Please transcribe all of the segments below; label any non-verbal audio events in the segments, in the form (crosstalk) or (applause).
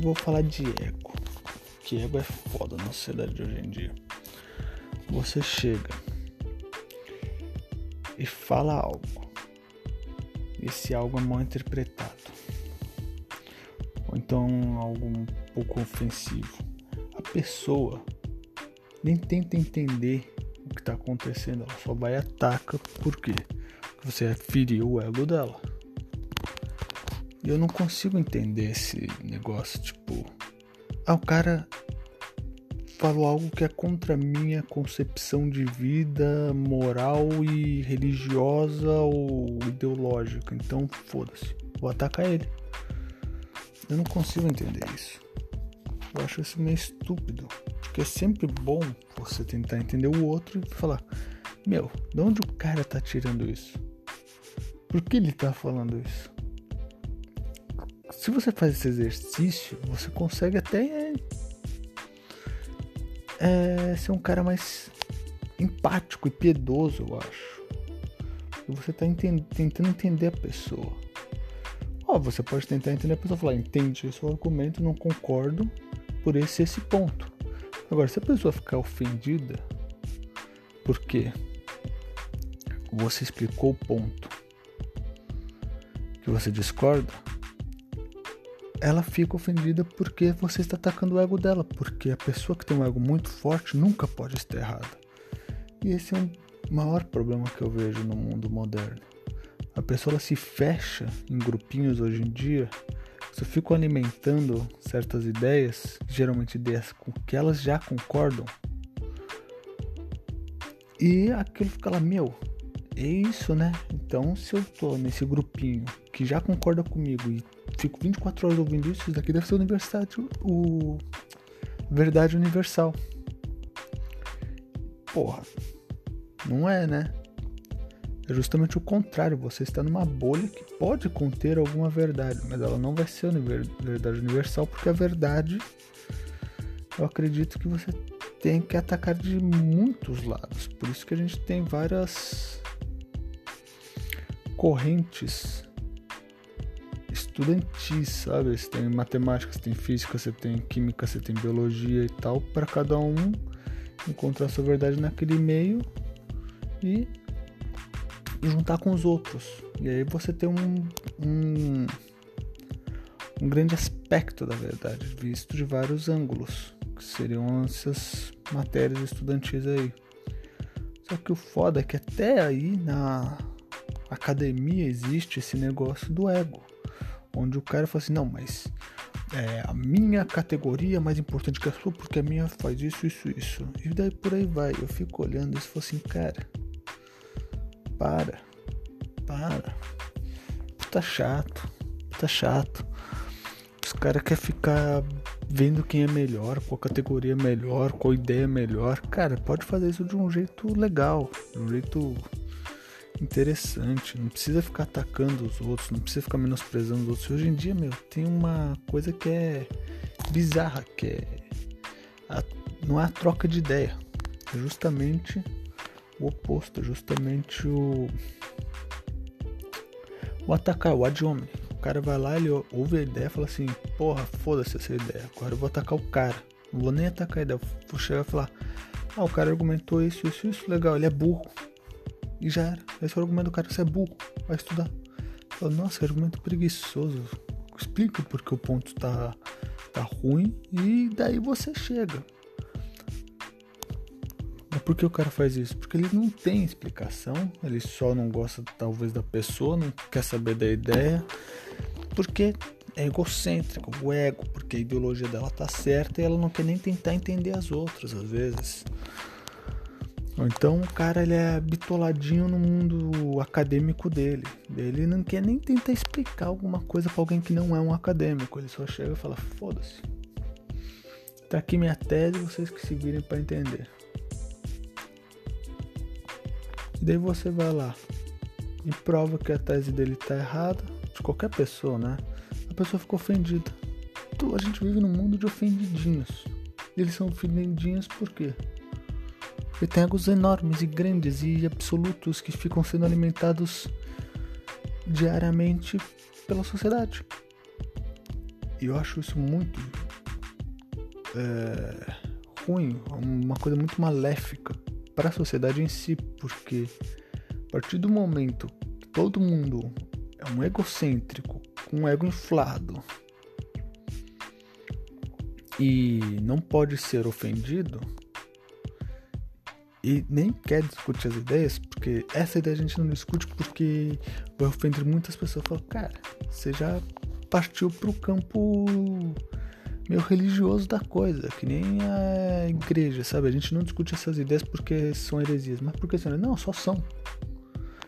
eu vou falar de ego. Que ego é foda na sociedade de hoje em dia. Você chega e fala algo. Esse algo é mal interpretado. Ou então algo um pouco ofensivo. A pessoa nem tenta entender o que está acontecendo, ela só vai e ataca. Por quê? Porque você feriu o ego dela. E eu não consigo entender esse negócio, tipo, ah, o cara falou algo que é contra a minha concepção de vida, moral e religiosa ou ideológica. Então, foda-se, vou atacar ele. Eu não consigo entender isso. Eu acho isso meio estúpido. Porque é sempre bom você tentar entender o outro e falar: Meu, de onde o cara tá tirando isso? Por que ele tá falando isso? Se você faz esse exercício, você consegue até é, ser um cara mais empático e piedoso, eu acho. Você está tentando entender a pessoa. Ó, você pode tentar entender a pessoa e falar, entende esse argumento, não concordo por esse esse ponto. Agora, se a pessoa ficar ofendida, porque você explicou o ponto que você discorda, ela fica ofendida porque você está atacando o ego dela, porque a pessoa que tem um ego muito forte nunca pode estar errada. E esse é um maior problema que eu vejo no mundo moderno. A pessoa se fecha em grupinhos hoje em dia, você fica alimentando certas ideias, geralmente ideias com que elas já concordam. E aquilo fica lá, meu, é isso, né? Então, se eu tô nesse grupinho que já concorda comigo e fico 24 horas ouvindo isso, isso daqui deve ser universidade, o verdade universal. Porra, não é, né? É justamente o contrário, você está numa bolha que pode conter alguma verdade, mas ela não vai ser a verdade universal, porque a verdade eu acredito que você tem que atacar de muitos lados. Por isso que a gente tem várias correntes estudantis, sabe? Você tem matemática, você tem física, você tem química, você tem biologia e tal, para cada um encontrar sua verdade naquele meio e juntar com os outros. E aí você tem um, um, um grande aspecto da verdade, visto de vários ângulos, que seriam essas matérias estudantis aí. Só que o foda é que até aí na academia existe esse negócio do ego onde o cara fala assim, não, mas é, a minha categoria é mais importante que a sua porque a minha faz isso, isso, isso. E daí por aí vai. Eu fico olhando e falo assim, cara, para, para. Tá chato, tá chato. Os caras querem ficar vendo quem é melhor, qual categoria é melhor, qual ideia é melhor. Cara, pode fazer isso de um jeito legal, de um jeito interessante. Não precisa ficar atacando os outros, não precisa ficar menosprezando os outros. Hoje em dia, meu, tem uma coisa que é bizarra, que é a, não é a troca de ideia, é justamente o oposto, é justamente o o atacar, o ad hominem. O cara vai lá, ele ouve a ideia fala assim: Porra, foda-se essa ideia. Agora eu vou atacar o cara. Não vou nem atacar a ideia. Vou chegar e falar: Ah, o cara argumentou isso, isso, isso. Legal, ele é burro. E já era. Esse é o argumento do cara, você é burro, vai estudar. Nossa, argumento preguiçoso. Explica porque o ponto tá, tá ruim e daí você chega. Mas por que o cara faz isso? Porque ele não tem explicação, ele só não gosta talvez da pessoa, não quer saber da ideia, porque é egocêntrico, o ego, porque a ideologia dela tá certa e ela não quer nem tentar entender as outras às vezes. Então o cara ele é bitoladinho no mundo acadêmico dele. Ele não quer nem tentar explicar alguma coisa para alguém que não é um acadêmico. Ele só chega e fala: foda-se. Tá aqui minha tese, vocês que se virem para entender. E daí você vai lá e prova que a tese dele tá errada, de qualquer pessoa, né? A pessoa ficou ofendida. A gente vive num mundo de ofendidinhos. E eles são ofendidinhos por quê? Ele tem egos enormes e grandes e absolutos que ficam sendo alimentados diariamente pela sociedade. E eu acho isso muito é, ruim, uma coisa muito maléfica para a sociedade em si, porque a partir do momento que todo mundo é um egocêntrico, com um ego inflado e não pode ser ofendido e nem quer discutir as ideias, porque essa ideia a gente não discute porque vai ofender muitas pessoas. Fala, cara, você já partiu pro campo meio religioso da coisa, que nem a igreja, sabe? A gente não discute essas ideias porque são heresias, mas porque são. Não, só são.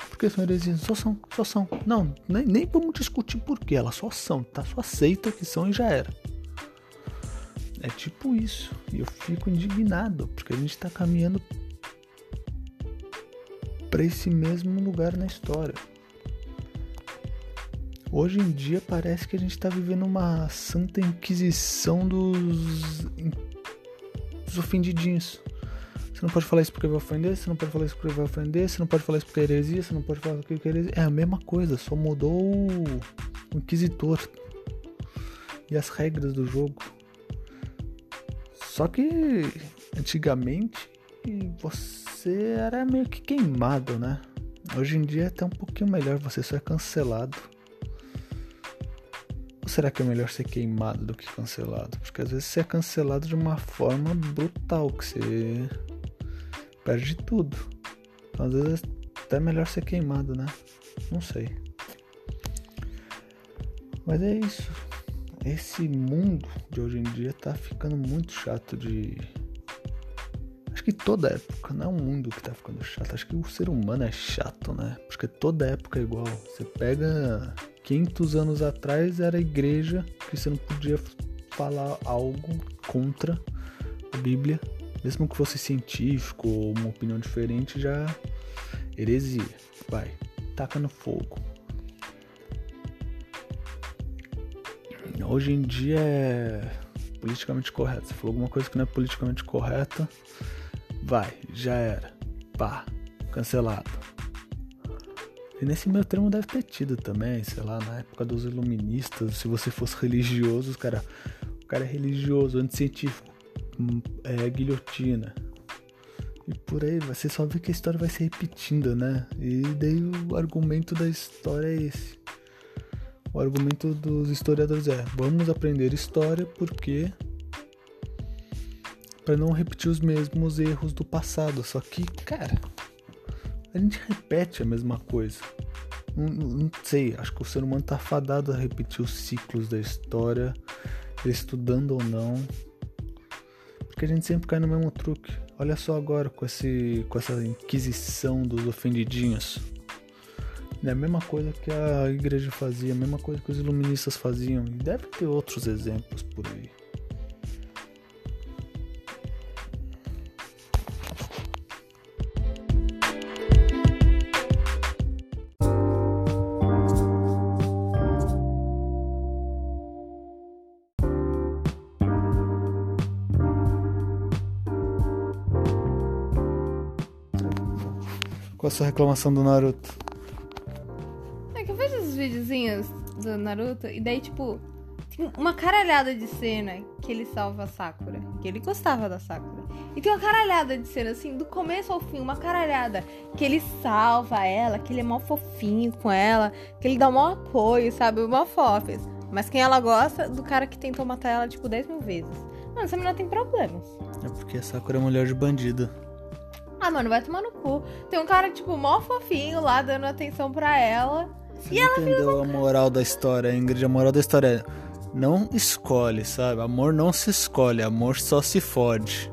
Porque são heresias, só são, só são. Não, nem, nem vamos discutir por que, elas só são, tá? Só aceita que são e já era. É tipo isso. E eu fico indignado, porque a gente tá caminhando para esse mesmo lugar na história. Hoje em dia parece que a gente está vivendo uma santa inquisição dos, dos ofendidinhos. Você não pode falar isso porque vai ofender, você não pode falar isso porque vai ofender, você não pode falar isso porque é heresia, você não pode falar porque é heresia. É a mesma coisa, só mudou o inquisitor e as regras do jogo. Só que antigamente você era meio que queimado, né? Hoje em dia é até um pouquinho melhor, você só é cancelado será que é melhor ser queimado do que cancelado? Porque às vezes você é cancelado de uma forma brutal, que você perde tudo. Então, às vezes é até melhor ser queimado, né? Não sei. Mas é isso. Esse mundo de hoje em dia tá ficando muito chato de. Acho que toda época, não é um mundo que tá ficando chato. Acho que o ser humano é chato, né? Porque toda época é igual. Você pega 500 anos atrás era a igreja que você não podia falar algo contra a Bíblia, mesmo que fosse científico ou uma opinião diferente, já heresia. Vai, taca no fogo. Hoje em dia é politicamente correto. Você falou alguma coisa que não é politicamente correta, vai, já era. Pá, cancelado. E nesse meio termo deve ter tido também, sei lá, na época dos iluministas, se você fosse religioso, os cara, o cara é religioso, anticientífico, hum, é guilhotina. E por aí, você só vê que a história vai se repetindo, né? E daí o argumento da história é esse. O argumento dos historiadores é: vamos aprender história porque para não repetir os mesmos erros do passado. Só que, cara, a gente repete a mesma coisa. Não, não, sei, acho que o ser humano tá fadado a repetir os ciclos da história, estudando ou não. Porque a gente sempre cai no mesmo truque. Olha só agora com, esse, com essa inquisição dos ofendidinhos. É a mesma coisa que a igreja fazia, a mesma coisa que os iluministas faziam. E deve ter outros exemplos por aí. Qual a sua reclamação do Naruto? É que eu vejo os videozinhos do Naruto e daí, tipo, tem uma caralhada de cena que ele salva a Sakura. Que ele gostava da Sakura. E tem uma caralhada de cena, assim, do começo ao fim, uma caralhada. Que ele salva ela, que ele é mó fofinho com ela, que ele dá mó apoio, sabe? Mó fofes. Mas quem ela gosta do cara que tentou matar ela, tipo, 10 mil vezes. Mano, essa menina tem problemas. É porque a Sakura é mulher de bandido. Ah, mano, vai tomar no cu. Tem um cara, tipo, mó fofinho lá, dando atenção pra ela. Você e ela entendeu a moral da história, Ingrid? A moral da história é não escolhe, sabe? Amor não se escolhe, amor só se fode.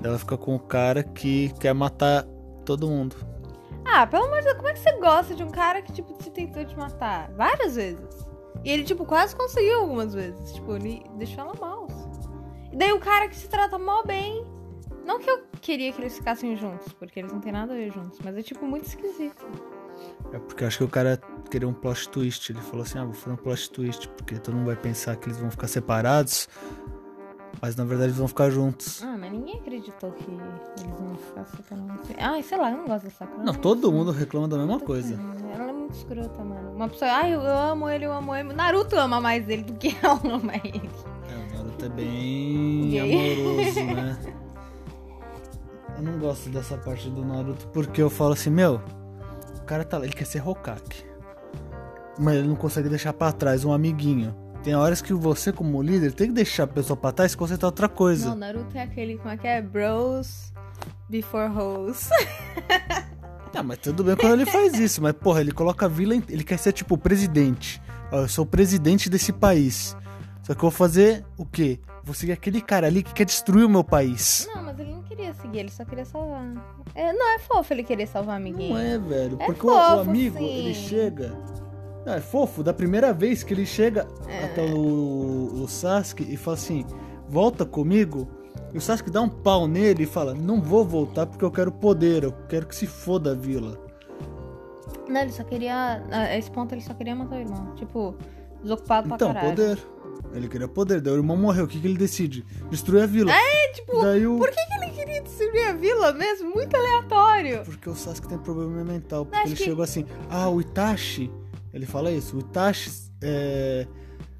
Ela fica com o cara que quer matar todo mundo. Ah, pelo amor de Deus, como é que você gosta de um cara que, tipo, se tentou te matar? Várias vezes. E ele, tipo, quase conseguiu algumas vezes. Tipo, ele deixou ela mal. E daí o cara que se trata mal bem não que eu queria que eles ficassem juntos, porque eles não têm nada a ver juntos, mas é tipo muito esquisito. É porque eu acho que o cara queria um plot twist. Ele falou assim: ah, vou fazer um plot twist, porque todo mundo vai pensar que eles vão ficar separados, mas na verdade eles vão ficar juntos. Ah, mas ninguém acreditou que eles vão ficar separados. Ah, sei lá, eu não gosto dessa cara. Não, todo mundo reclama da mesma coisa. Ela é muito escrota, mano. Uma pessoa, ai, eu amo ele, eu amo ele. Naruto ama mais ele do que ela (laughs) ama ele. É, o Naruto é bem amoroso, né? (laughs) Eu não gosto dessa parte do Naruto porque eu falo assim, meu, o cara tá lá, ele quer ser Hokage. Mas ele não consegue deixar pra trás um amiguinho. Tem horas que você, como líder, tem que deixar a pessoa pra trás e se concentrar em outra coisa. Não, Naruto é aquele, como é que é? Bros before hoes. (laughs) Tá, mas tudo bem quando ele faz isso, mas porra, ele coloca a vila, em- ele quer ser tipo o presidente. Ó, eu sou o presidente desse país. Só que eu vou fazer o quê? Vou seguir aquele cara ali que quer destruir o meu país. Não, mas ele não queria seguir, ele só queria salvar. É, não, é fofo ele querer salvar o amiguinho. Não é, velho. É Porque o- o, fofo, amigo, sim. ele chega. Não, é fofo, da primeira vez que ele chega É. até o, o Sasuke e fala assim: volta comigo. E o Sasuke dá um pau nele e fala: não vou voltar porque eu quero poder, eu quero que se foda a vila. Não, ele só queria. A esse ponto ele só queria matar o irmão. Tipo, desocupado pra Então, caralho. poder. Ele queria poder, daí o irmão morreu. O que, que ele decide? Destruir a vila. É, tipo, Daí o... por que, que ele queria destruir a vila mesmo? Muito aleatório. Porque o Sasuke tem problema mental. Porque Acho ele que- chegou assim: ah, o Itachi. Ele fala isso: o Itachi é,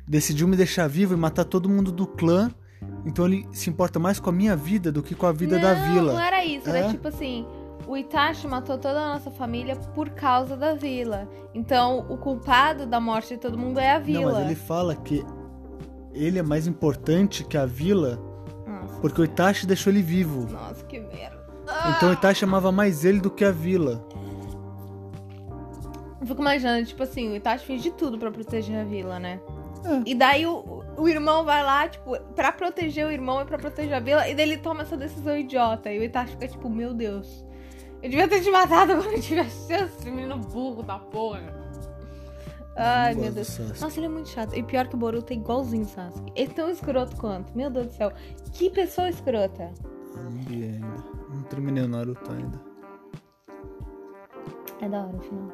decidiu me deixar vivo e matar todo mundo do clã. Então ele se importa mais com a minha vida do que com a vida não, da vila. Não era isso, É? era tipo assim. O Itachi matou toda a nossa família por causa da vila. Então, o culpado da morte de todo mundo é a Não, vila. mas ele fala que ele é mais importante que a vila Nossa, porque o Itachi deixou ele vivo. nossa, que merda. Então o Itachi amava mais ele do que a vila. Eu fico imaginando, tipo assim, o Itachi fez de tudo pra proteger a vila, né? É. E daí o, o irmão vai lá, tipo, pra proteger o irmão e pra proteger a vila, e daí ele toma essa decisão idiota. E o Itachi fica tipo, meu Deus, eu devia ter te matado quando eu tivesse chance, menino burro da porra. Ai, meu Deus. do. Nossa, ele é muito chato. E pior que o Boruto é igualzinho o Sasuke. Ele é tão escroto quanto. Meu Deus do céu. Que pessoa escrota. Não vi ainda. Não terminei o Naruto ainda. É da hora o final.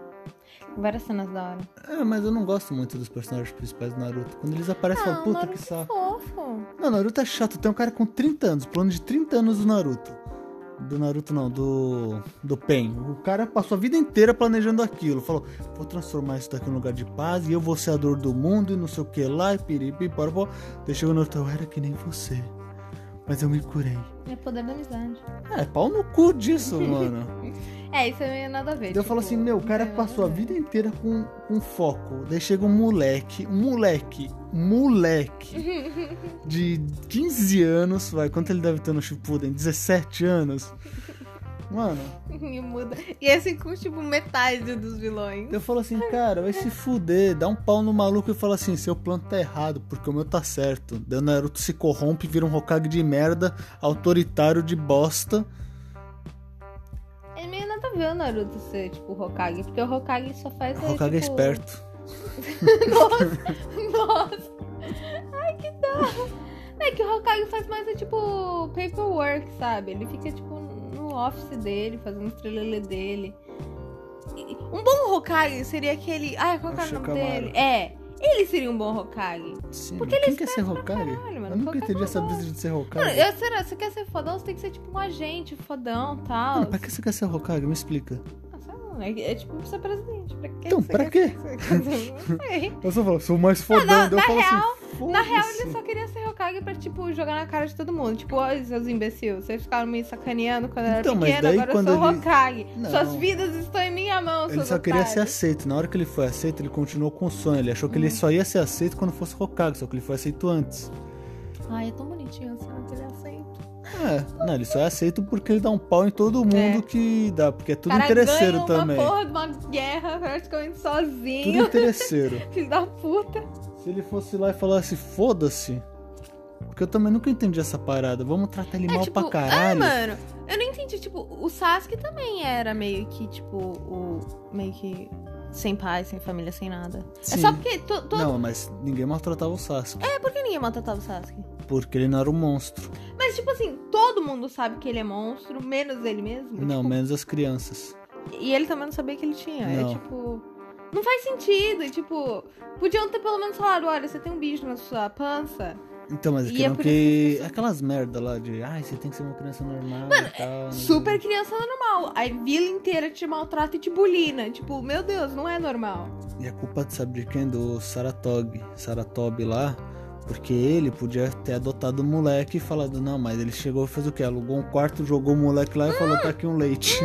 Várias cenas da hora. É, mas eu não gosto muito dos personagens principais do Naruto. Quando eles aparecem, eu Ah, falo, o puta Naruto que é saco. fofo. Não, Naruto é chato. Tem um cara com 30 anos, plano de 30 anos do Naruto. Do Naruto não, do. Do Pen. O cara passou a vida inteira planejando aquilo. Falou, vou transformar isso daqui num lugar de paz e eu vou ser a dor do mundo e não sei o que lá, e piripi, porapó. Daí chegou no Naruto, eu era que nem você. Mas eu me curei. É poder da amizade. É, pau no cu disso, (laughs) mano. É, isso é nada a ver. Daí eu falo tipo, assim, meu, o cara nada passou a ver. vida inteira com, com foco. Daí chega um moleque, um moleque, moleque (laughs) de 15 anos, vai, quanto ele deve ter no Shippuden? 17 anos? Mano, (laughs) E muda. E assim com tipo metade dos vilões. eu falo assim, cara, vai se fuder, dá um pau no maluco e fala assim, seu plano tá errado, porque o meu tá certo. Daí o Naruto se corrompe, vira um Hokage de merda, autoritário de bosta. É meio nada a ver o Naruto ser, tipo, Hokage. Porque o Hokage só faz. O Hokage é tipo... esperto. (laughs) Nossa! Nossa! Ai, que dó! É que o Hokage faz mais, é, tipo, paperwork, sabe? Ele fica, tipo, office dele, fazendo o trelelê dele. Um bom Hokage seria aquele... Ai, qual que é o nome dele? É, ele seria um bom Hokage. Sim, Porque ele quem quer ser Hokage? caralho, mano. Eu nunca entendi essa brisa de ser Mano, Hokage. eu, será, você quer ser fodão, você tem que ser, tipo, um agente fodão e tal. Mano, pra que você quer ser Hokage? Me explica. É, é tipo ser presidente. Pra Então, pra quê? ser- Não. Eu só falo, sou mais fodão. daí eu na falo real- assim, Na real, ele só queria ser Hokage pra, tipo, jogar na cara de todo mundo. Tipo, ó, seus imbecil, vocês ficaram me sacaneando quando eu Então, era mas pequeno, daí agora eu sou ele- Hokage. Não. Suas vidas estão em minha mão, Ele só queria ser aceito. Na hora que ele foi aceito, ele continuou com o sonho. Ele achou que Hum. ele só ia ser aceito quando fosse Hokage, só que ele foi aceito antes. Ai, é tão bonitinho assim, aceita. É, não, ele só é aceito porque ele dá um pau em todo mundo É. que dá, porque é tudo cara interesseiro ganha também. uma porra de uma guerra praticamente Tudo sozinho. interesseiro. (laughs) Filho da puta. Se ele fosse lá e falasse, foda-se. Porque eu também nunca entendi essa parada. Vamos tratar ele É mal tipo, pra ah, caralho. mano, eu não entendi, tipo, o Sasuke também era meio que, tipo, o. meio que. sem pai, sem família, sem nada. É Sim. só porque. To, todo... Não, mas ninguém maltratava o Sasuke. É, por que ninguém maltratava o Sasuke? Porque ele não era um monstro. Mas, tipo assim, todo mundo sabe que ele é monstro, menos ele mesmo. Não, tipo, menos as crianças. E ele também não sabia que ele tinha. Não. É tipo. Não faz sentido. e, Tipo, podiam ter pelo menos falado: olha, você tem um bicho na sua pança. Então, mas é não por que. Aquelas merda lá de. Ai, você tem que ser uma criança normal e tal. né? Super criança normal. A vila inteira te maltrata e te bulina. Tipo, meu Deus, não é normal. E a culpa, sabe de quem? Do Saratog. Saratobi lá. Porque ele podia ter adotado o moleque e falado, não, mas ele chegou e fez o quê? Alugou um quarto, jogou o moleque lá e falou, tá aqui um leite.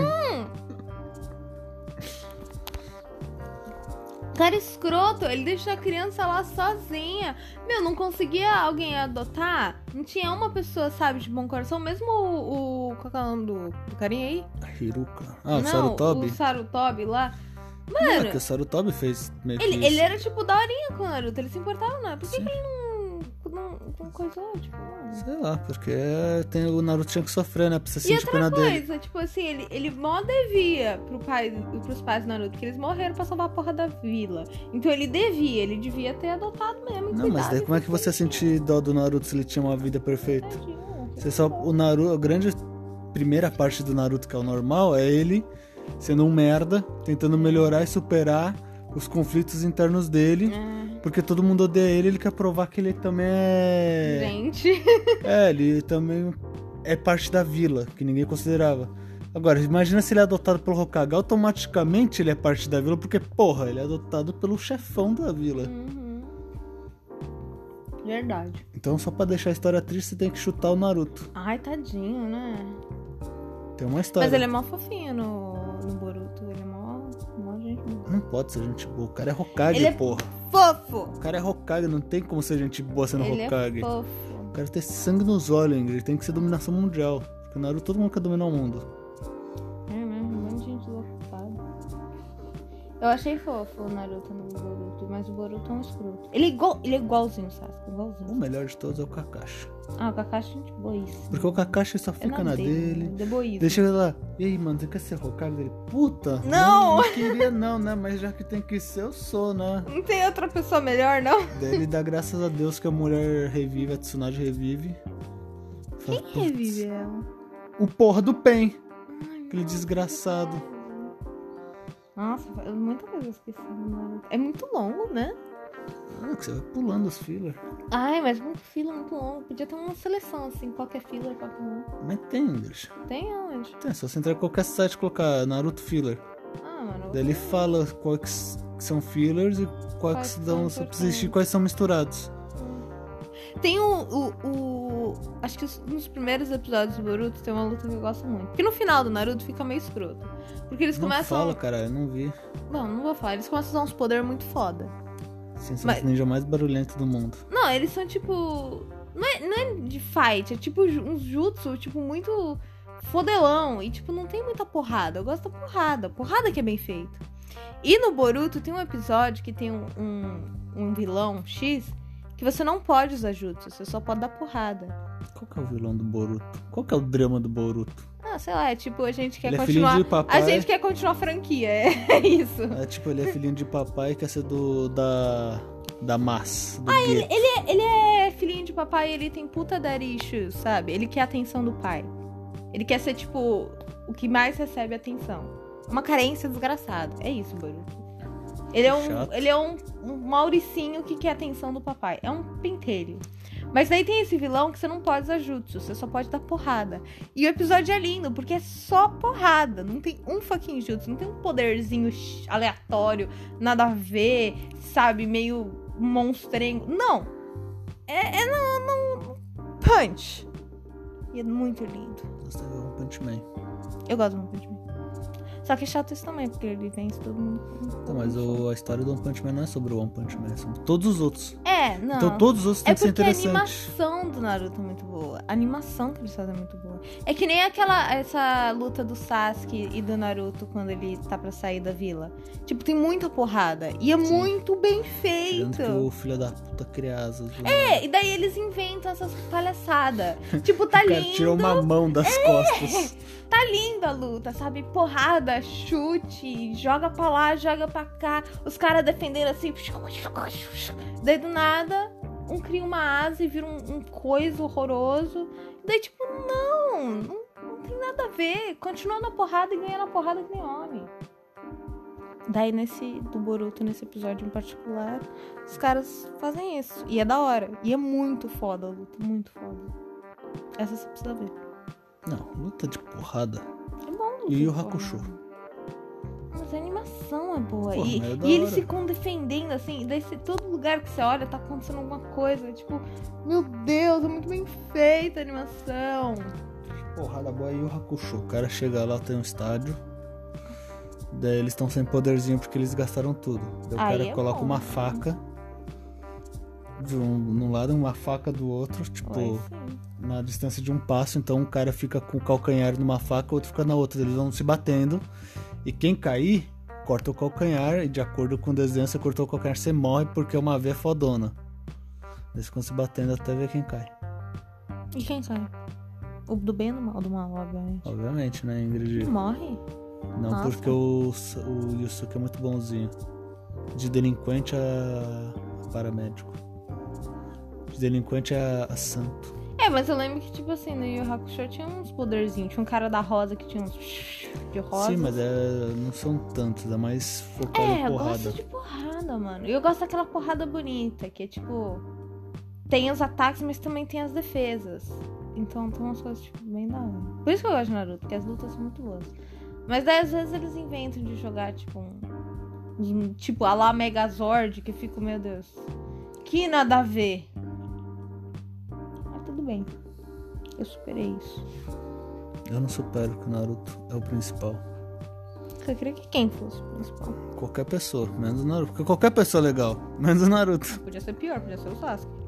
Cara escroto, ele deixou a criança lá sozinha. Meu, não conseguia alguém adotar? Não tinha uma pessoa, sabe, de bom coração? Mesmo o. o qual é o nome do, do carinha aí? Hiruka. Ah, o não, Sarutobi? o Sarutobi lá. Não, Mano, que o Sarutobi fez meio ele, ele era tipo daorinha com o Naruto, ele se importava, não. Por que, que ele não. Coisou? Tipo, mano. Sei lá, porque tem, o Naruto tinha que sofrer, né? Pra você E sentir outra pena dele. coisa, tipo assim, ele, ele mó devia pro pai, pros pais do Naruto, que eles morreram pra salvar a porra da vila. Então ele devia, ele devia ter adotado mesmo. e Não, mas daí e como é que você sente dó do Naruto se ele tinha uma vida perfeita? Você só, o Naruto, a grande primeira parte do Naruto que é o normal é ele sendo um merda, tentando melhorar e superar os conflitos internos dele, É, porque todo mundo odeia ele, ele quer provar que ele também é gente. (laughs) É, ele também é parte da vila, que ninguém considerava. Agora, imagina se ele é adotado pelo Hokage, automaticamente ele é parte da vila, porque, porra, ele é adotado pelo chefão da vila. Uhum. Verdade. Então, só pra deixar a história triste, você tem que chutar o Naruto. Ai, tadinho, né? Tem uma história. Mas ele é mó fofinho no, no Boruto. Ele é mó, mó gente boa. Não pode ser gente boa. O cara é Hokage, Ele é porra. Fofo! O cara é Hokage, não tem como ser gente boa sendo Ele Hokage. é fofo. O cara tem sangue nos olhos, Ingrid. Tem que ser dominação mundial. Porque o Naruto todo mundo quer dominar o mundo. É mesmo, um monte de gente ocupada. Eu achei fofo o Naruto no Boruto, mas o Boruto é um escroto. Ele é, igual, ele é igualzinho o Sasuke, O igualzinho. melhor de todos é o Kakashi. Ah, o Kakashi é gente boíssima. Porque o Kakashi só fica na dele. De boísmo. Deixa ele lá. E aí, mano, você quer ser Hokage dele? Puta! Não! Não queria não, né? Mas já que tem que ser, eu sou, né? Não tem outra pessoa melhor, não? Daí ele dá graças a Deus que a mulher revive, a Tsunade revive. Fala, Quem revive ela? O porra do Pen. Aquele desgraçado. Nossa, faz muita coisa que eu esqueci do Naruto. É muito longo, né? Ah, que você vai pulando os filler. Ai, mas muito fila, muito longo. Podia ter uma seleção, assim, qualquer fila, qualquer um. Mas tem, Ingrid. Tem onde? Tem, é só você entrar em qualquer site e colocar Naruto filler. Ah, mano. Daí ele fala quais que são fillers e quais Quais que são dão, só precisa existir quais são misturados. Tem o, o, o- Acho que os- nos primeiros episódios do Boruto tem uma luta que eu gosto muito. Porque no final do Naruto fica meio escroto. Porque eles Não começam. fala, cara, eu não vi. Bom, não vou falar. Eles começam a usar uns poderes muito foda. Sim, são Mas- os ninja mais barulhentos do mundo. Não, eles são tipo. Não é, não é de fight, é tipo uns jutsu, tipo, muito fodelão. E, tipo, não tem muita porrada. Eu gosto da porrada. Porrada que é bem feito. E no Boruto tem um episódio que tem um, um, um vilão X que você não pode usar jutsu, você só pode dar porrada. Qual que é o vilão do Boruto? Qual que é o drama do Boruto? Ah, sei lá, é tipo, a gente quer ele é continuar. de papai. A gente quer continuar a franquia, (laughs) é isso. É tipo, ele é filhinho de papai e quer ser do. da. da Mas. Ah, ele, Ele é filhinho de papai e ele tem puta issues, sabe? Ele quer a atenção do pai. Ele quer ser, tipo, o que mais recebe atenção. Uma carência desgraçada. É isso, Boruto. Ele é um, Chato. ele é um, um Mauricinho que quer a atenção do papai. É um pentelho. Mas daí tem esse vilão que você não pode usar jutsu, você só pode dar porrada. E o episódio é lindo, porque é só porrada. Não tem um fucking jutsu, não tem um poderzinho aleatório, nada a ver, sabe? Meio monstrengo. Não! É, é não, não. Punch! E é muito lindo. Você o Punch Man. Eu gosto do One Punch Man. Só que é chato isso também, porque ele vence todo mundo. Mas o- a história do One Punch Man não é sobre o One Punch Man, é sobre todos os outros. É, não. Então todos os outros têm É que ser porque a interessantes. animação do Naruto é muito boa. A animação que eles fazem é muito boa. É que nem aquela essa luta do Sasuke e do Naruto quando ele tá pra sair da vila. Tipo, tem muita porrada. E é Sim. muito bem feito. que o filho da puta cria asas. É, e daí eles inventam essas palhaçadas. tipo, tá (laughs) lindo. tirou uma mão das costas. (laughs) Tá linda a luta, sabe? Porrada, chute, joga pra lá, joga pra cá. Os caras defendendo assim. Daí do nada, um cria uma asa e vira um, um coisa horroroso. Daí, tipo, não, não, não tem nada a ver. Continua na porrada e ganha na porrada que nem homem. Daí nesse do Boruto, nesse episódio em particular, os caras fazem isso. E é da hora. E é muito foda a luta, muito foda. Essa você precisa ver. Não, luta de porrada. É bom luta E o. Hakusho. Mas a animação é boa. Porra, e é e eles ficam defendendo, assim. Daí se todo lugar que você olha tá acontecendo alguma coisa. Tipo, meu Deus, é muito bem feita a animação. Porrada boa e o Hakusho. O cara chega lá, tem um estádio. Daí eles estão sem poderzinho porque eles gastaram tudo. Daí o Aí cara é coloca bom, uma né? faca. De um, num lado, uma faca do outro. Tipo, Oi, na distância de um passo. Então um cara fica com o calcanhar numa faca, o outro fica na outra. Eles vão se batendo. E quem cair, corta o calcanhar. E de acordo com o desenho, você cortou o calcanhar, você morre porque uma veia é fodona. Eles ficam se batendo até ver quem cai. E quem cai? O do bem ou do mal? Do mal, obviamente. Obviamente, né, Ingrid? Morre? Não, Nossa. porque o, o Yusuke é muito bonzinho. De delinquente a, a paramédico. De delinquente a, a santo. É, mas eu lembro que, tipo assim, no Yu Hakusho tinha uns poderzinhos. Tinha um cara da rosa que tinha uns de rosa. Sim, mas é, não são tantos, é mais focado É, em eu porrada. gosto de porrada, mano. E eu gosto daquela porrada bonita, que é tipo. Tem os ataques, mas também tem as defesas. Então tem umas coisas, tipo, bem da hora. Por isso que eu gosto de Naruto, porque as lutas são muito boas. Mas daí às vezes eles inventam de jogar, tipo, um. uns- Tipo, a lá Megazord, que fica, meu Deus. Que nada a ver. Tudo bem. Eu superei isso. Eu não supero que o Naruto é o principal. Eu queria que quem fosse o principal. Qualquer pessoa, menos o Naruto. Porque qualquer pessoa é legal, menos o Naruto. Podia ser pior, podia ser o Sasuke.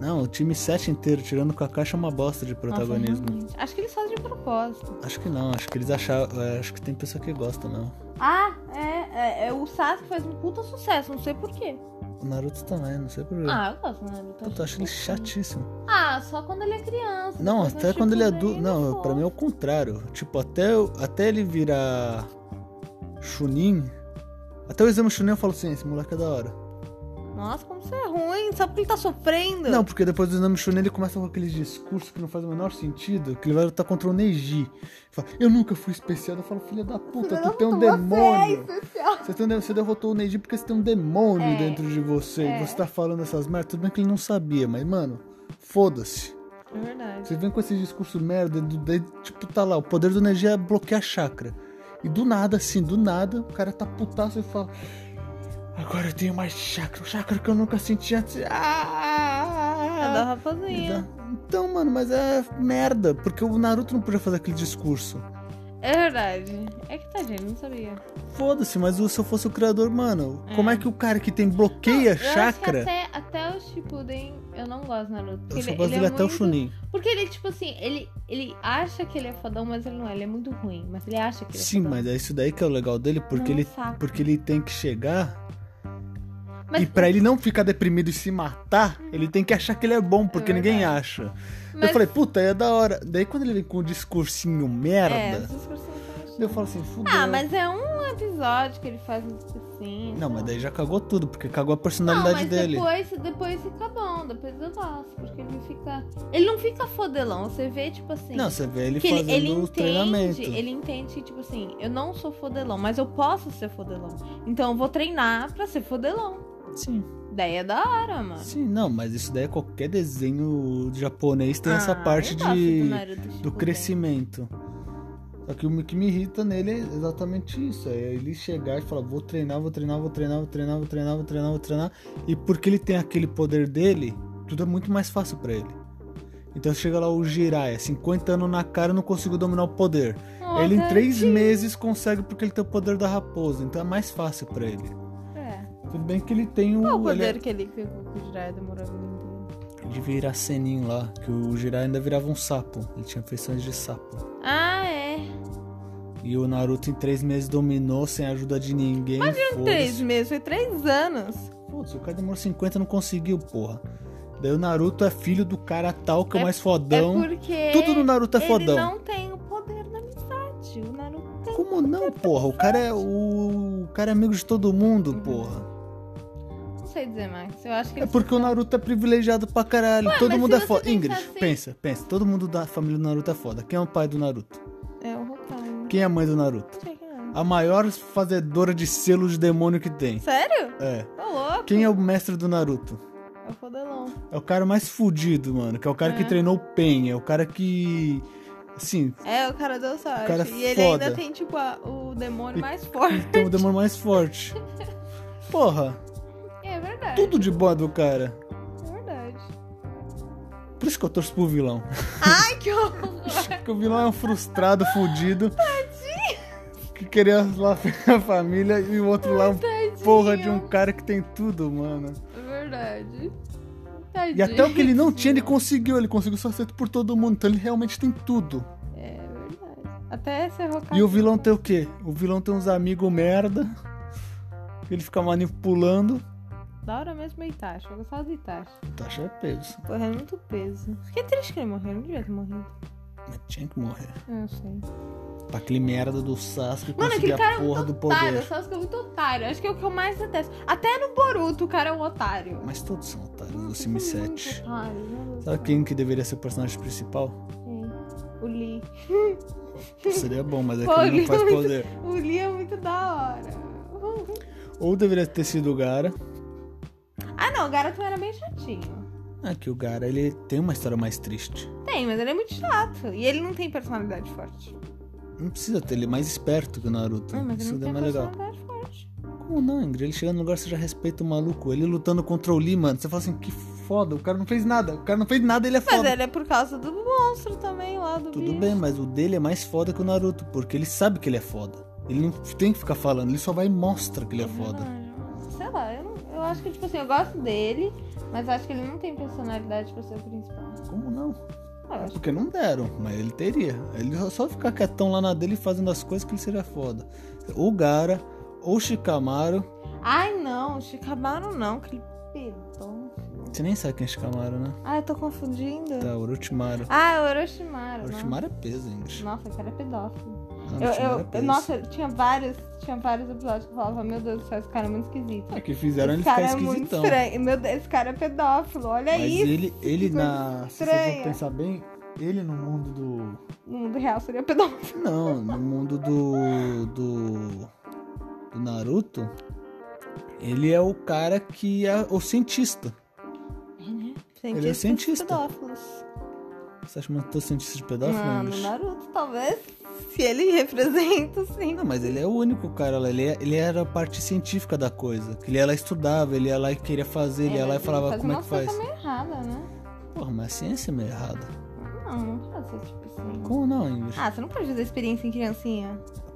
Não, o time 7 inteiro, tirando com a caixa, é uma bosta de protagonismo. Nossa, realmente. Acho que eles fazem de propósito. acho que não, acho que eles acharam. é, acho que tem pessoa que gosta, não. Ah, é, é, O Sasuke faz um puta sucesso, não sei porquê. O Naruto também, não sei porquê. Ah, eu gosto, né? Então, Puta, eu acho ele chatíssimo. Ah, só quando ele é criança. Não, até quando ele é adulto. Não, é pra mim é o contrário. Tipo, até, até ele virar Chunin. Até o exame Chunin eu falo assim, esse moleque é da hora. Nossa, como você é ruim, só porque ele tá sofrendo. Não, porque depois do exame ele começa com aqueles discursos que não faz o menor sentido, que ele vai lutar contra o Neji. Ele Fala, eu nunca fui especial. Eu falo, filha da puta, tu tem um demônio. Você, tem um de- você derrotou o Neji porque você tem um demônio É. dentro de você. É. E você tá falando essas merdas. Tudo bem que ele não sabia, mas, mano, foda-se. É verdade. Você vem com esse discurso merda, do, daí, tipo, tá lá, o poder do energia é bloquear chakra. E do nada, assim, do nada, o cara tá putaço e fala. Agora eu tenho mais chakra, um chakra que eu nunca senti antes. Ah! É da rapazinha. dá- Então, mano, mas é merda, porque o Naruto não podia fazer aquele discurso. É verdade. É que tadinho, ele não sabia. Foda-se, mas o- se eu fosse o criador, mano, como é que o cara que tem Não, bloqueia que chakra. até, até o Shippuden, eu não gosto do Naruto. Eu só ele- gosto ele dele é até o muito- Chunin. Porque ele, tipo assim, ele, ele acha que ele é fodão, mas ele não é. Ele é muito ruim. Mas ele acha que ele é Sim, fodão. mas é isso daí que é o legal dele, porque, Não, ele, saco. porque ele tem que chegar Mas- E pra ele não ficar deprimido e se matar, ele tem que achar que ele é bom, porque ninguém verdade. acha. Mas- Eu falei, puta, é da hora. Daí quando ele vem com o discursinho É, merda, cursinhos são eu falo assim, fudeu. Ah, mas é um episódio que ele faz um discursinho. Não, tá? mas daí já cagou tudo, porque cagou a Não, personalidade mas dele. depois, depois fica bom, depois eu gosto, porque ele fica. Ele não fica fodelão, você vê, tipo assim. Não, você vê ele fazendo ele, ele o entende, treinamento. ele entende que, tipo assim, eu não sou fodelão, mas eu posso ser fodelão. Então eu vou treinar pra ser fodelão. Sim, Daí é da hora, mano. sim, não, mas isso daí é qualquer desenho japonês tem essa Ah, parte eu gosto de do do crescimento. Só que o que me irrita nele é exatamente isso. É ele chegar e falar, vou treinar, vou treinar, vou treinar, vou treinar, vou treinar, vou treinar, vou treinar. E porque ele tem aquele poder dele, tudo é muito mais fácil pra ele. Então chega lá o Jiraiya, 50 anos na cara, não consigo dominar o poder. Oh, ele em três tadinho. meses consegue porque ele tem o poder da raposa. Então é mais fácil pra ele. Tudo bem que ele tem o. Qual o ele é- poder que ele pegou com o Jiraiya demorou a vida inteira? de virar ceninho lá, que o Jiraiya ainda virava um sapo. Ele tinha feições de sapo. Ah, é. E o Naruto em três meses dominou sem a ajuda de ninguém. Foda-se. Três meses, foi três anos. Foda-se, o cara demorou 50 e não conseguiu, porra. Daí o Naruto é filho do cara tal que é, o É- mais fodão. É porque. Tudo no Naruto é ele fodão. não tem o poder da amizade. O Naruto tem. Como não, porra? O cara é o... o cara é amigo de todo mundo, Uhum. porra. Sei dizer. Eu acho que É porque o Naruto é privilegiado pra caralho. todo mas mundo é foda. Ingrid, assim- pensa, pensa. Todo mundo da família do Naruto é foda. Quem é o pai do Naruto? É o Hokage. Quem é a mãe do Naruto? Não sei quem é. a maior fazedora de selos de demônio que tem. Sério? É. Tô louco. Quem é o mestre do Naruto? É o fodelão. É o cara mais fudido, mano. Que é o cara que É. treinou o Pen. É o cara que. Assim, É, o cara deu sorte. O cara é e ele foda. ainda tem, tipo, a- o demônio E- mais forte. tem o demônio mais forte. (laughs) Porra, verdade. tudo de bom do cara. É verdade. Por isso que eu torço pro vilão. Ai, que horror. (laughs) Porque o vilão é um frustrado, fudido. Que queria lá a família e o outro lá um Tadinho. porra de um cara que tem tudo, mano. É verdade. Tadinho. E até o que ele não tinha, ele conseguiu. Ele conseguiu ser aceito por todo mundo. Então ele realmente tem tudo. É verdade. Até ser. E o vilão tem o quê? O vilão tem uns amigos merda. Ele fica manipulando. Da hora mesmo é Itachi. Eu gostava do Itachi. Taxa é peso. Porra, é muito peso. Fiquei triste que ele morreu. Não devia ter morrido. Mas tinha que morrer. Eu sei. Pra aquele merda do Sasuke Mano, conseguir aquele cara a é porra muito do otário. poder. O Sasuke é muito otário. Acho que é o que eu mais detesto. Até no Boruto o cara é um otário. Mas todos são otários do Sim são muito 7. otários, meu Deus do Sabe quem que deveria ser o personagem principal? Quem? O Lee. Seria bom, mas é (laughs) Pô, que ele não faz é muito- poder. O Lee é muito da hora. Ou deveria ter sido o Gara. Ah, não. O Garoto era bem chatinho. Ah, que o Gara, ele tem uma história mais triste. Tem, mas ele é muito chato. E ele não tem personalidade forte. Não precisa ter, ele é mais esperto que o Naruto. Ah, mas Isso ele não é tem mais legal. personalidade forte. Como não, Ingrid? Ele chega no lugar, você já respeita o maluco. Ele lutando contra o Lee, mano. Você fala assim, que foda, o cara não fez nada. O cara não fez nada, ele é Mas foda. ele é por causa do monstro também lá do Tudo bicho. bem, mas o dele é mais foda que o Naruto, porque ele sabe que ele é foda. Ele não tem que ficar falando, ele só vai e mostra que ele é foda. Ah, acho que, tipo assim, eu gosto dele, mas acho que ele não tem personalidade pra ser o principal. Como não? Ah, acho Porque não deram, mas ele teria. Ele só- ficar quietão lá na dele fazendo as coisas que ele seria foda. Ou Gara, ou Shikamaru. Ai, não, Shikamaru não, aquele pedão. Você nem sabe quem é Shikamaru, né? Ai, eu tô confundindo. Tá, Orochimaru. Ah, é Orochimaru. né? Orochimaru é peso, Ingrid. Nossa, cara é pedófilo. Eu, eu- é nossa, tinha vários, tinha vários episódios que eu falava, meu Deus do céu, esse cara é muito esquisito. É que fizeram ele esse ficar cara é muito estranho. Meu Deus, esse cara é pedófilo, olha Mas isso. ele, ele na. Se você estranha. for pensar bem, ele no mundo do. No mundo real seria pedófilo. Não, no mundo do. do. do Naruto, ele é o cara que é o cientista. Ele é Cientistas cientista. pedófilos. Você acha que matou cientista de pedófilo? Ah, no? Naruto, talvez. Se ele (laughs) representa, sim. Não, mas ele é o único cara lá. Ele, é- ele era a parte científica da coisa. Que ele ia lá e estudava, ele ia lá e queria fazer, ele ia lá e mas falava como é que faz. coisas meio errada, né? Porra, mas a ciência é meio errada. Não, não pode ser tipo assim. Como não, Ingrid? Ah, você não pode fazer experiência em criancinha.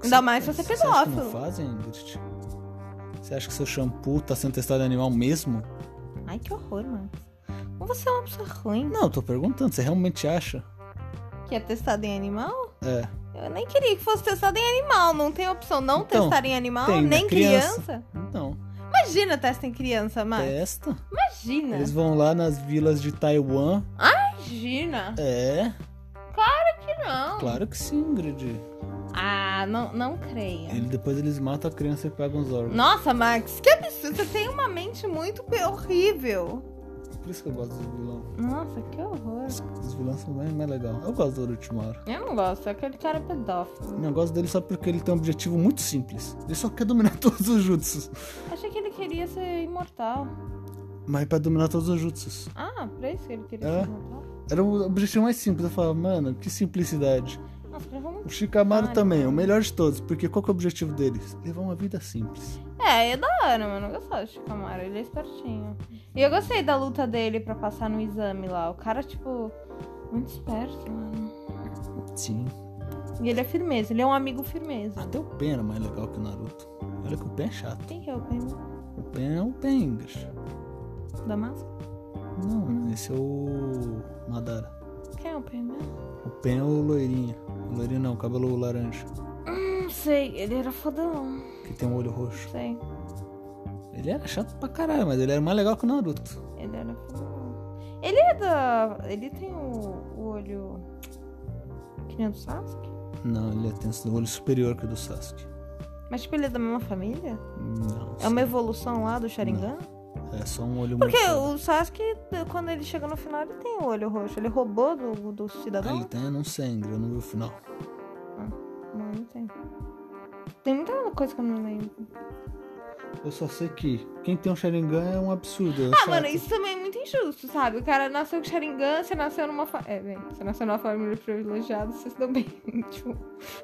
Ainda você- mais se você é Você acha que não pedófilo. fazem, Ingrid? Você acha que seu shampoo tá sendo testado em animal mesmo? Ai, que horror, Max. Como você é uma pessoa ruim Não, eu tô perguntando. Você realmente acha? que é testado em animal? É. Eu nem queria que fosse testado em animal. Não tem opção não Então, testar em animal, tem, né? nem Criança. criança. Então, Imagina testa em criança, Max. testa. Imagina. Eles vão lá nas vilas de Taiwan. Imagina. É, Que não. claro que sim, Ingrid. Ah, não, não creia. Ele, depois eles matam a criança e pegam os órgãos. Nossa, Max, que absurdo. Você tem uma mente muito horrível. Por isso que eu gosto dos vilões. Nossa, que horror. Os, os vilões são bem mais legais. Eu gosto do Orochimaru. Eu não gosto, aquele cara é pedófilo. Eu gosto dele só porque ele tem um objetivo muito simples. Ele só quer dominar (laughs) todos os jutsus. Achei que ele queria ser imortal. Mas pra dominar todos os jutsus. Ah, pra isso que ele queria É. ser imortal? Era o objetivo mais simples. Eu falava, mano, que simplicidade. O muito. Shikamaru Ah, também, o melhor de todos. Porque qual que é o objetivo deles? Levar uma vida simples. É, é da hora, mano. Eu gostava de Shikamaru, ele é espertinho. E eu gostei da luta dele pra passar no exame lá. O cara, tipo, muito esperto, mano. Sim. E ele é firmeza, ele é um amigo firmeza. Até o Pen era mais legal que o Naruto. Olha que o Pen é chato. Quem que é o Pen? O Pen é o Pen, English. Da máscara? Não, esse é o Madara. Quem é o Pen mesmo? O Pen é o loirinho. O loirinho não, o cabelo laranja. Não sei, ele era fodão. Que tem um olho roxo. Sei. Ele era chato pra caralho, mas ele era mais legal que o Naruto. Ele era fodão. Ele é da. Ele tem o, o olho. Que nem o do Sasuke? Não, ele tem o olho superior que o do Sasuke. Mas, tipo, ele é da mesma família? Não. É uma evolução lá do Sharingan? É só um olho Porque o Sasuke, quando ele chega no final, ele tem o olho roxo. Ele roubou do, do Ah, cidadão? ele tem, eu não sei, eu não vi o final. Não, ele tem. Tem muita coisa que eu não lembro. Eu só sei que quem tem um Sharingan é um absurdo. é Ah, chato. mano, isso também é muito injusto, sabe? O cara nasceu com Sharingan, você nasceu numa fa... É, bem, você nasceu numa família privilegiada, você se deu bem. (laughs) tipo,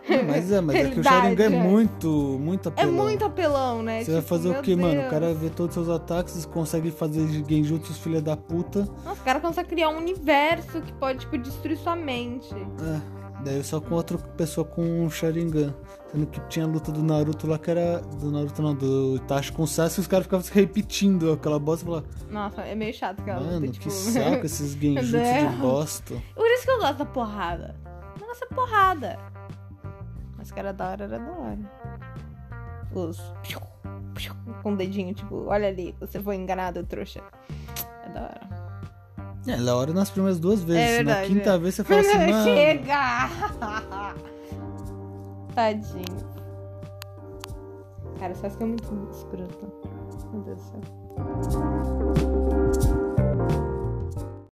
Não, mas é, mas é que o Sharingan é é. muito, muito é apelão. muito apelão, né? Você vai Tipo, fazer meu o que, mano? O Deus. cara vê todos os seus ataques, consegue fazer genjutsus filha da puta. Nossa, o cara consegue criar um universo que pode, tipo, destruir sua mente. É, daí só com outra pessoa com um Sharingan. Sendo que tinha a luta do Naruto lá que era. Do Naruto não, do Itachi com o Sasuke, os caras ficavam se repetindo aquela bosta e falavam, Nossa, é meio chato aquela mano, luta, tipo... que saco (laughs) esses genjutsu de bosta. Por isso que eu gosto da porrada. É porrada. Mas que era da hora, era da hora. Os... Com o dedinho, tipo, olha ali, você foi enganado, trouxa. É da hora. É, da hora nas primeiras duas vezes. É Na verdade, quinta é. vez você fala assim, (laughs) mano. Chega! Tadinho. Cara, só que é muito escroto. Meu Deus do céu.